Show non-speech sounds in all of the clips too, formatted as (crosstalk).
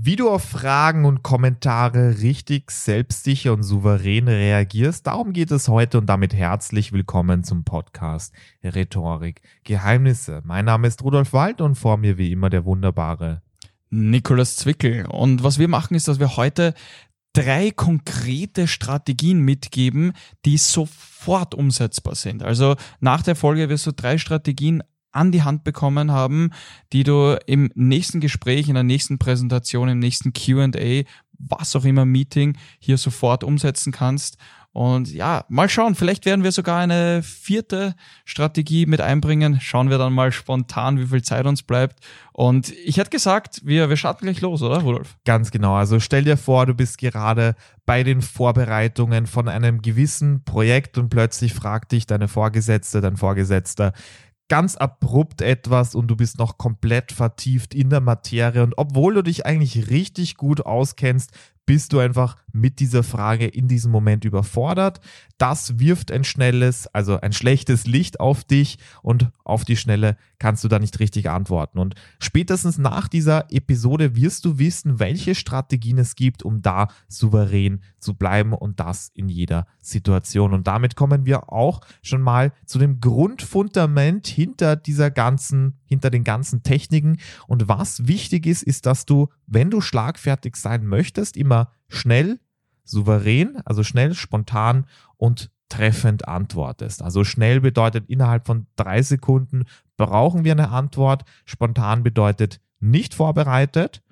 Wie du auf Fragen und Kommentare richtig selbstsicher und souverän reagierst, darum geht es heute und damit herzlich willkommen zum Podcast Rhetorik Geheimnisse. Mein Name ist Rudolf Wald und vor mir wie immer der wunderbare Nikolas Zwickel. Und was wir machen ist, dass wir heute drei konkrete Strategien mitgeben, die sofort umsetzbar sind. Also nach der Folge wirst du drei Strategien an die Hand bekommen haben, die du im nächsten Gespräch, in der nächsten Präsentation, im nächsten QA, was auch immer Meeting hier sofort umsetzen kannst. Und ja, mal schauen, vielleicht werden wir sogar eine vierte Strategie mit einbringen. Schauen wir dann mal spontan, wie viel Zeit uns bleibt. Und ich hätte gesagt, wir, wir starten gleich los, oder Rudolf? Ganz genau. Also stell dir vor, du bist gerade bei den Vorbereitungen von einem gewissen Projekt und plötzlich fragt dich deine Vorgesetzte, dein Vorgesetzter, ganz abrupt etwas und du bist noch komplett vertieft in der Materie. Und obwohl du dich eigentlich richtig gut auskennst, bist du einfach mit dieser Frage in diesem Moment überfordert. Das wirft ein schnelles, also ein schlechtes Licht auf dich und auf die Schnelle kannst du da nicht richtig antworten. Und spätestens nach dieser Episode wirst du wissen, welche Strategien es gibt, um da souverän zu bleiben und das in jeder Situation. Und damit kommen wir auch schon mal zu dem Grundfundament hinter dieser ganzen, hinter den ganzen Techniken. Und was wichtig ist, ist, dass du, wenn du schlagfertig sein möchtest, immer schnell, souverän, also schnell, spontan und treffend antwortest. Also schnell bedeutet innerhalb von drei Sekunden brauchen wir eine Antwort. Spontan bedeutet nicht vorbereitet.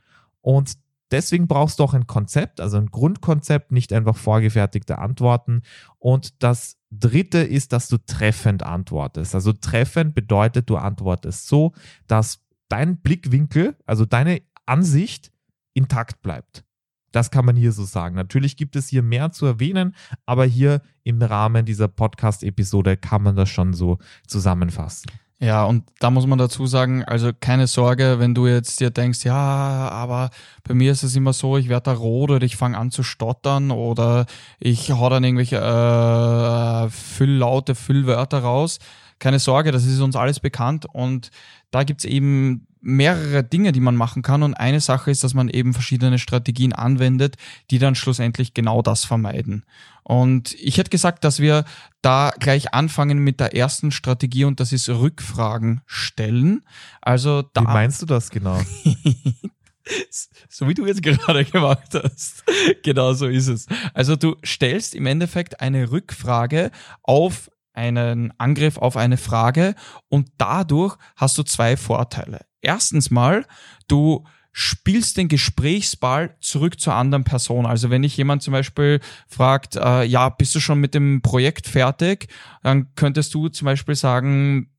Und deswegen brauchst du auch ein Konzept, also ein Grundkonzept, nicht einfach vorgefertigte Antworten. Und das dritte ist, dass du treffend antwortest. Also treffend bedeutet, du antwortest so, dass dein Blickwinkel, also deine Ansicht intakt bleibt. Das kann man hier so sagen. Natürlich gibt es hier mehr zu erwähnen, aber hier im Rahmen dieser Podcast-Episode kann man das schon so zusammenfassen. Ja, und da muss man dazu sagen, also keine Sorge, wenn du jetzt dir denkst, ja, aber bei mir ist es immer so, ich werde da rot oder ich fange an zu stottern oder ich hau dann irgendwelche äh, Fülllaute, Füllwörter raus. Keine Sorge, das ist uns alles bekannt und da gibt's eben mehrere Dinge, die man machen kann. Und eine Sache ist, dass man eben verschiedene Strategien anwendet, die dann schlussendlich genau das vermeiden. Und ich hätte gesagt, dass wir da gleich anfangen mit der ersten Strategie und das ist Rückfragen stellen. Also da. Wie meinst du das genau? (laughs) so wie du jetzt gerade gemacht hast. genau so ist es. Also du stellst im Endeffekt eine Rückfrage auf einen Angriff auf eine Frage und dadurch hast du zwei Vorteile. Erstens mal, du spielst den Gesprächsball zurück zur anderen Person. Also wenn dich jemand zum Beispiel fragt, äh, ja, bist du schon mit dem Projekt fertig, dann könntest du zum Beispiel sagen,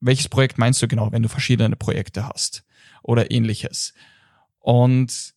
welches Projekt meinst du genau, wenn du verschiedene Projekte hast oder ähnliches. Und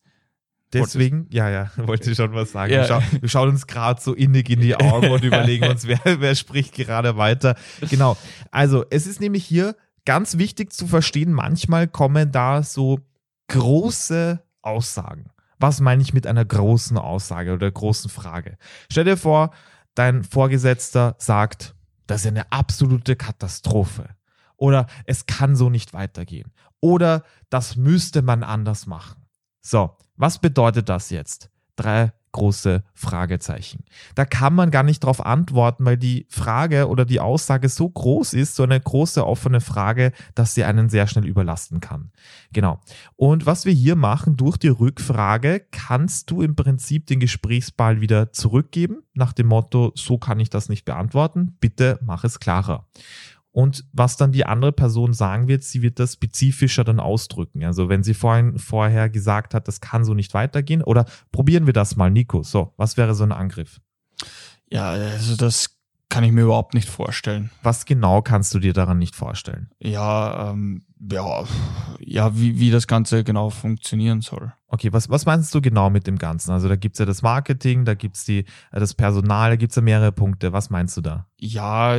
Deswegen, ja, ja, (laughs) wollte ich schon was sagen. Ja. Wir, schauen, wir, schauen, uns gerade so innig in die (laughs) Augen und überlegen uns, wer, wer spricht gerade weiter. Genau. Also, es ist nämlich hier ganz wichtig zu verstehen, manchmal kommen da so große Aussagen. Was meine ich mit einer großen Aussage oder großen Frage? Stell dir vor, dein Vorgesetzter sagt, das ist eine absolute Katastrophe. Oder es kann so nicht weitergehen. Oder das müsste man anders machen. So, was bedeutet das jetzt? Drei große Fragezeichen. Da kann man gar nicht darauf antworten, weil die Frage oder die Aussage so groß ist, so eine große offene Frage, dass sie einen sehr schnell überlasten kann. Genau. Und was wir hier machen, durch die Rückfrage kannst du im Prinzip den Gesprächsball wieder zurückgeben, nach dem Motto, so kann ich das nicht beantworten, bitte mach es klarer. Und was dann die andere Person sagen wird, sie wird das spezifischer dann ausdrücken. Also wenn sie vorhin, vorher gesagt hat, das kann so nicht weitergehen, oder probieren wir das mal, Nico. So, was wäre so ein Angriff? Ja, also das kann ich mir überhaupt nicht vorstellen. Was genau kannst du dir daran nicht vorstellen? Ja, ähm, ja, ja, wie, wie das Ganze genau funktionieren soll. Okay, was, was meinst du genau mit dem Ganzen? Also da gibt's ja das Marketing, da gibt's die, das Personal, da gibt's ja mehrere Punkte. Was meinst du da? Ja,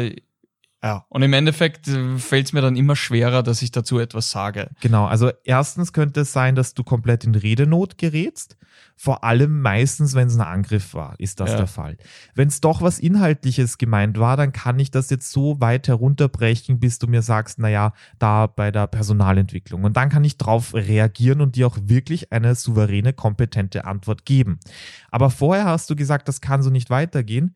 Ja, und im Endeffekt äh, fällt es mir dann immer schwerer, dass ich dazu etwas sage. Genau, also erstens könnte es sein, dass du komplett in Redenot gerätst. Vor allem meistens, wenn es ein Angriff war, ist das ja. der Fall. Wenn es doch was Inhaltliches gemeint war, dann kann ich das jetzt so weit herunterbrechen, bis du mir sagst, naja, da bei der Personalentwicklung. Und dann kann ich drauf reagieren und dir auch wirklich eine souveräne, kompetente Antwort geben. Aber vorher hast du gesagt, das kann so nicht weitergehen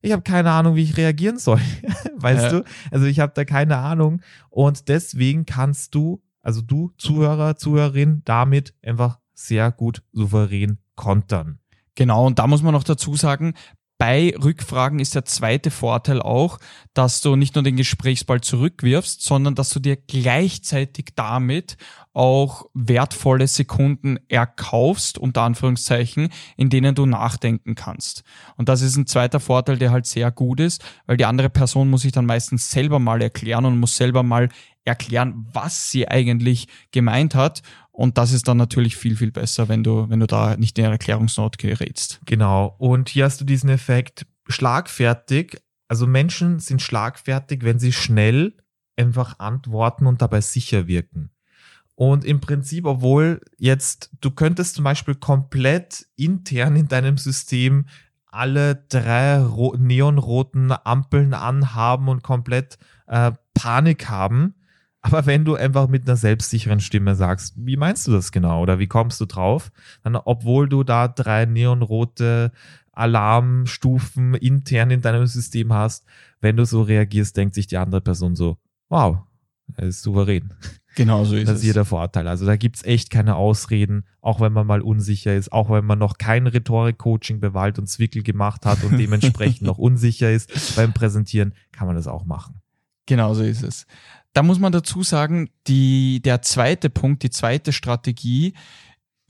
ich habe keine Ahnung, wie ich reagieren soll. (laughs) weißt ja. du? Also ich habe da keine Ahnung. Und deswegen kannst du, also du Zuhörer, Zuhörerin, damit einfach sehr gut souverän kontern. Genau, und da muss man noch dazu sagen, bei Rückfragen ist der zweite Vorteil auch, dass du nicht nur den Gesprächsball zurückwirfst, sondern dass du dir gleichzeitig damit auch wertvolle Sekunden erkaufst, unter Anführungszeichen, in denen du nachdenken kannst. Und das ist ein zweiter Vorteil, der halt sehr gut ist, weil die andere Person muss sich dann meistens selber mal erklären und muss selber mal erklären, was sie eigentlich gemeint hat. Und das ist dann natürlich viel, viel besser, wenn du, wenn du da nicht in Erklärungsnot gerätst. Genau. Und hier hast du diesen Effekt schlagfertig. Also Menschen sind schlagfertig, wenn sie schnell einfach antworten und dabei sicher wirken. Und im Prinzip, obwohl jetzt, du könntest zum Beispiel komplett intern in deinem System alle drei neonroten Ampeln anhaben und komplett äh, Panik haben, aber wenn du einfach mit einer selbstsicheren Stimme sagst, wie meinst du das genau oder wie kommst du drauf, dann obwohl du da drei neonrote Alarmstufen intern in deinem System hast, wenn du so reagierst, denkt sich die andere Person so, wow, er ist souverän. Genau so ist das. Das ist hier der Vorteil. Also da gibt es echt keine Ausreden, auch wenn man mal unsicher ist, auch wenn man noch kein Rhetorik-Coaching bei Wald und Zwickel gemacht hat und dementsprechend (laughs) noch unsicher ist beim Präsentieren, kann man das auch machen. Genau so ist es. Da muss man dazu sagen, die, der zweite Punkt, die zweite Strategie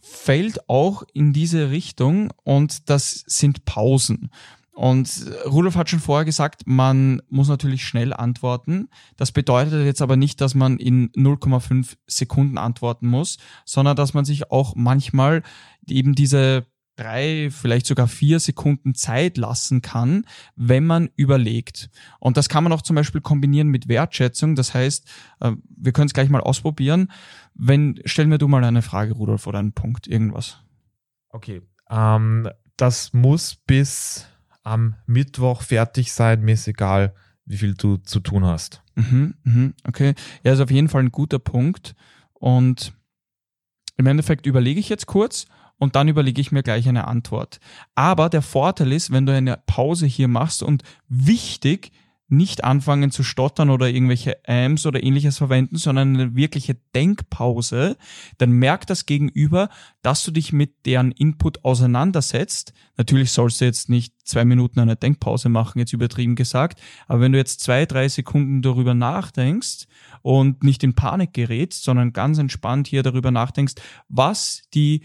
fällt auch in diese Richtung und das sind Pausen. Und Rudolf hat schon vorher gesagt, man muss natürlich schnell antworten. Das bedeutet jetzt aber nicht, dass man in 0,5 Sekunden antworten muss, sondern dass man sich auch manchmal eben diese drei, vielleicht sogar vier Sekunden Zeit lassen kann, wenn man überlegt. Und das kann man auch zum Beispiel kombinieren mit Wertschätzung. Das heißt, äh, wir können es gleich mal ausprobieren. Wenn, stell mir du mal eine Frage, Rudolf, oder einen Punkt, irgendwas. Okay. Ähm, das muss bis am Mittwoch fertig sein, mir ist egal, wie viel du zu tun hast. Mhm, mhm, okay. Ja, ist auf jeden Fall ein guter Punkt. Und im Endeffekt überlege ich jetzt kurz und dann überlege ich mir gleich eine Antwort. Aber der Vorteil ist, wenn du eine Pause hier machst und wichtig, nicht anfangen zu stottern oder irgendwelche Ams oder ähnliches verwenden, sondern eine wirkliche Denkpause, dann merkt das Gegenüber, dass du dich mit deren Input auseinandersetzt. Natürlich sollst du jetzt nicht zwei Minuten eine Denkpause machen, jetzt übertrieben gesagt, aber wenn du jetzt zwei, drei Sekunden darüber nachdenkst und nicht in Panik gerätst, sondern ganz entspannt hier darüber nachdenkst, was die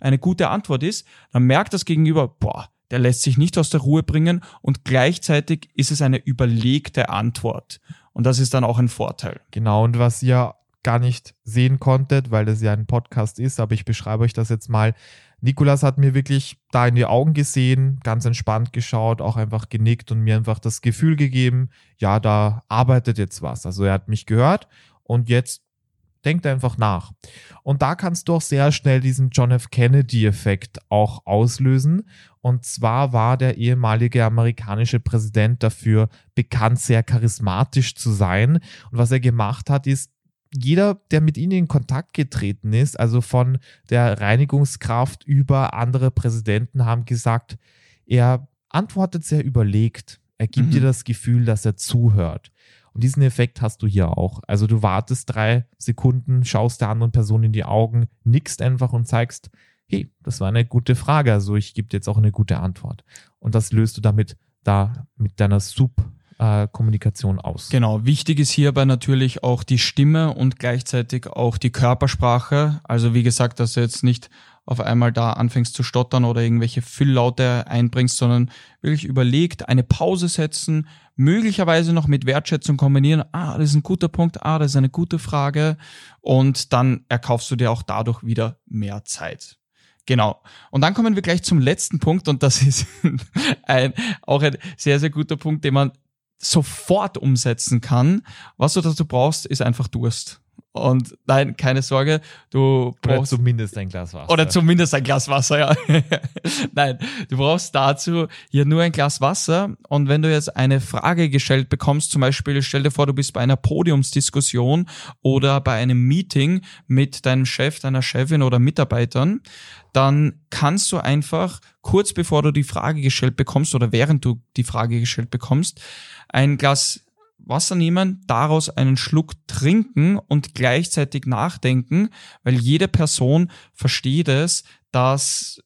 eine gute Antwort ist, dann merkt das Gegenüber, boah, der lässt sich nicht aus der Ruhe bringen und gleichzeitig ist es eine überlegte Antwort. Und das ist dann auch ein Vorteil. Genau, und was ihr gar nicht sehen konntet, weil das ja ein Podcast ist, aber ich beschreibe euch das jetzt mal. Nikolas hat mir wirklich da in die Augen gesehen, ganz entspannt geschaut, auch einfach genickt und mir einfach das Gefühl gegeben, ja, da arbeitet jetzt was. Also er hat mich gehört und jetzt Denkt einfach nach. Und da kannst du auch sehr schnell diesen John F. Kennedy-Effekt auch auslösen. Und zwar war der ehemalige amerikanische Präsident dafür bekannt, sehr charismatisch zu sein. Und was er gemacht hat, ist, jeder, der mit ihnen in Kontakt getreten ist, also von der Reinigungskraft über andere Präsidenten, haben gesagt, er antwortet sehr überlegt. Er gibt mhm. dir das Gefühl, dass er zuhört. Und diesen Effekt hast du hier auch. Also du wartest drei Sekunden, schaust der anderen Person in die Augen, nickst einfach und zeigst, hey, das war eine gute Frage, also ich gebe dir jetzt auch eine gute Antwort. Und das löst du damit da mit deiner Sub Kommunikation aus. Genau, wichtig ist hierbei natürlich auch die Stimme und gleichzeitig auch die Körpersprache. Also wie gesagt, dass jetzt nicht auf einmal da anfängst zu stottern oder irgendwelche Fülllaute einbringst, sondern wirklich überlegt, eine Pause setzen, möglicherweise noch mit Wertschätzung kombinieren. Ah, das ist ein guter Punkt. Ah, das ist eine gute Frage. Und dann erkaufst du dir auch dadurch wieder mehr Zeit. Genau. Und dann kommen wir gleich zum letzten Punkt und das (laughs) ist ein, auch ein sehr, sehr guter Punkt, den man sofort umsetzen kann. Was du dazu brauchst, ist einfach Durst. Und nein, keine Sorge, du brauchst. Oder zumindest ein Glas Wasser. Oder zumindest ein Glas Wasser, ja. (laughs) nein, du brauchst dazu hier nur ein Glas Wasser. Und wenn du jetzt eine Frage gestellt bekommst, zum Beispiel stell dir vor, du bist bei einer Podiumsdiskussion oder bei einem Meeting mit deinem Chef, deiner Chefin oder Mitarbeitern, dann kannst du einfach kurz bevor du die Frage gestellt bekommst oder während du die Frage gestellt bekommst, ein Glas Wasser nehmen, daraus einen Schluck trinken und gleichzeitig nachdenken, weil jede Person versteht es, dass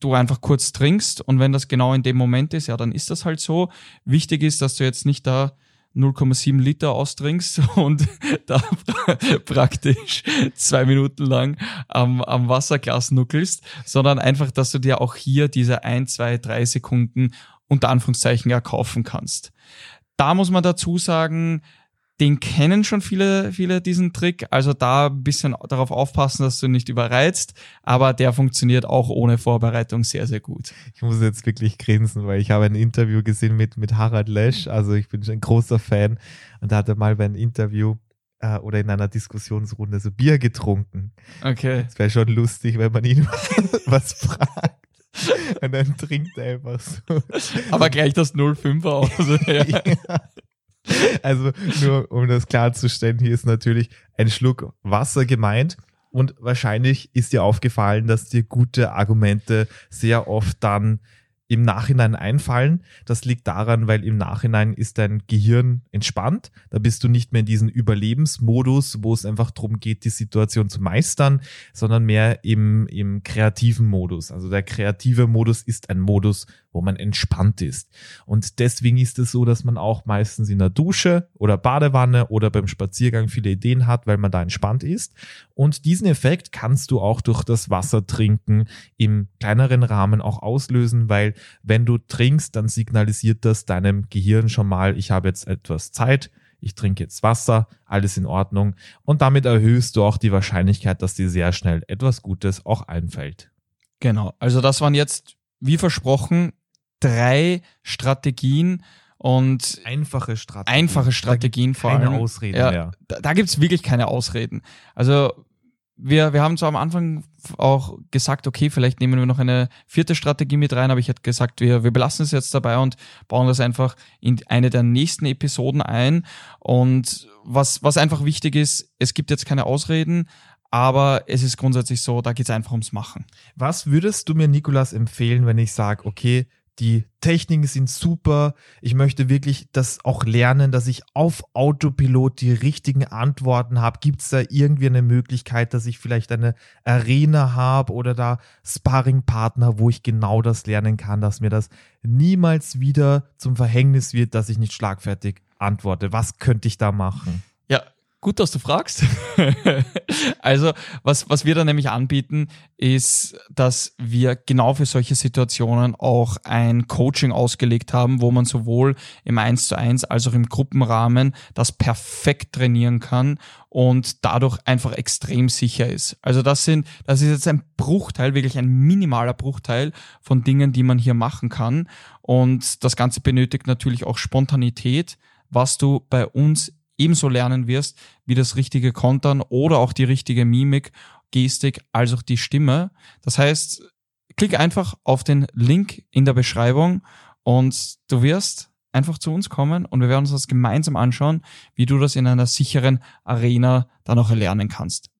du einfach kurz trinkst und wenn das genau in dem Moment ist, ja, dann ist das halt so. Wichtig ist, dass du jetzt nicht da 0,7 Liter austrinkst (laughs) und (laughs) da (laughs) praktisch zwei Minuten lang am, am Wasserglas nuckelst, sondern einfach, dass du dir auch hier diese ein, zwei, drei Sekunden unter Anführungszeichen erkaufen kannst. Da muss man dazu sagen, den kennen schon viele, viele diesen Trick. Also da ein bisschen darauf aufpassen, dass du nicht überreizt. Aber der funktioniert auch ohne Vorbereitung sehr, sehr gut. Ich muss jetzt wirklich grinsen, weil ich habe ein Interview gesehen mit, mit Harald Lesch. Also ich bin schon ein großer Fan. Und da hat er mal bei einem Interview äh, oder in einer Diskussionsrunde so Bier getrunken. Okay. Es wäre schon lustig, wenn man ihn (laughs) was fragt. (laughs) Und dann trinkt er einfach so. Aber gleich das 05er aus. (laughs) ja. Also nur um das klarzustellen, hier ist natürlich ein Schluck Wasser gemeint. Und wahrscheinlich ist dir aufgefallen, dass dir gute Argumente sehr oft dann im Nachhinein einfallen. Das liegt daran, weil im Nachhinein ist dein Gehirn entspannt. Da bist du nicht mehr in diesem Überlebensmodus, wo es einfach darum geht, die Situation zu meistern, sondern mehr im, im kreativen Modus. Also der kreative Modus ist ein Modus, wo man entspannt ist. Und deswegen ist es so, dass man auch meistens in der Dusche oder Badewanne oder beim Spaziergang viele Ideen hat, weil man da entspannt ist. Und diesen Effekt kannst du auch durch das Wasser trinken im kleineren Rahmen auch auslösen, weil wenn du trinkst, dann signalisiert das deinem Gehirn schon mal, ich habe jetzt etwas Zeit, ich trinke jetzt Wasser, alles in Ordnung. Und damit erhöhst du auch die Wahrscheinlichkeit, dass dir sehr schnell etwas Gutes auch einfällt. Genau, also das waren jetzt, wie versprochen, drei Strategien und einfache Strategien. Einfache Strategien vor keine allem. Ausreden ja, mehr. Da, da gibt's wirklich keine Ausreden. Also wir, wir haben zwar am Anfang auch gesagt, okay, vielleicht nehmen wir noch eine vierte Strategie mit rein, aber ich hätte gesagt, wir, wir belassen es jetzt dabei und bauen das einfach in eine der nächsten Episoden ein. Und was, was einfach wichtig ist, es gibt jetzt keine Ausreden, aber es ist grundsätzlich so, da geht's einfach ums Machen. Was würdest du mir, Nikolas, empfehlen, wenn ich sage, okay, die Techniken sind super. Ich möchte wirklich das auch lernen, dass ich auf Autopilot die richtigen Antworten habe. Gibt es da irgendwie eine Möglichkeit, dass ich vielleicht eine Arena habe oder da Sparringpartner, wo ich genau das lernen kann, dass mir das niemals wieder zum Verhängnis wird, dass ich nicht schlagfertig antworte? Was könnte ich da machen? Ja, Gut, dass du fragst. (laughs) also, was, was wir da nämlich anbieten, ist, dass wir genau für solche Situationen auch ein Coaching ausgelegt haben, wo man sowohl im 1 zu 1 als auch im Gruppenrahmen das perfekt trainieren kann und dadurch einfach extrem sicher ist. Also das sind, das ist jetzt ein Bruchteil, wirklich ein minimaler Bruchteil von Dingen, die man hier machen kann. Und das Ganze benötigt natürlich auch Spontanität, was du bei uns ebenso lernen wirst, wie das richtige Kontern oder auch die richtige Mimik, Gestik, als auch die Stimme. Das heißt, klick einfach auf den Link in der Beschreibung und du wirst einfach zu uns kommen und wir werden uns das gemeinsam anschauen, wie du das in einer sicheren Arena dann auch erlernen kannst.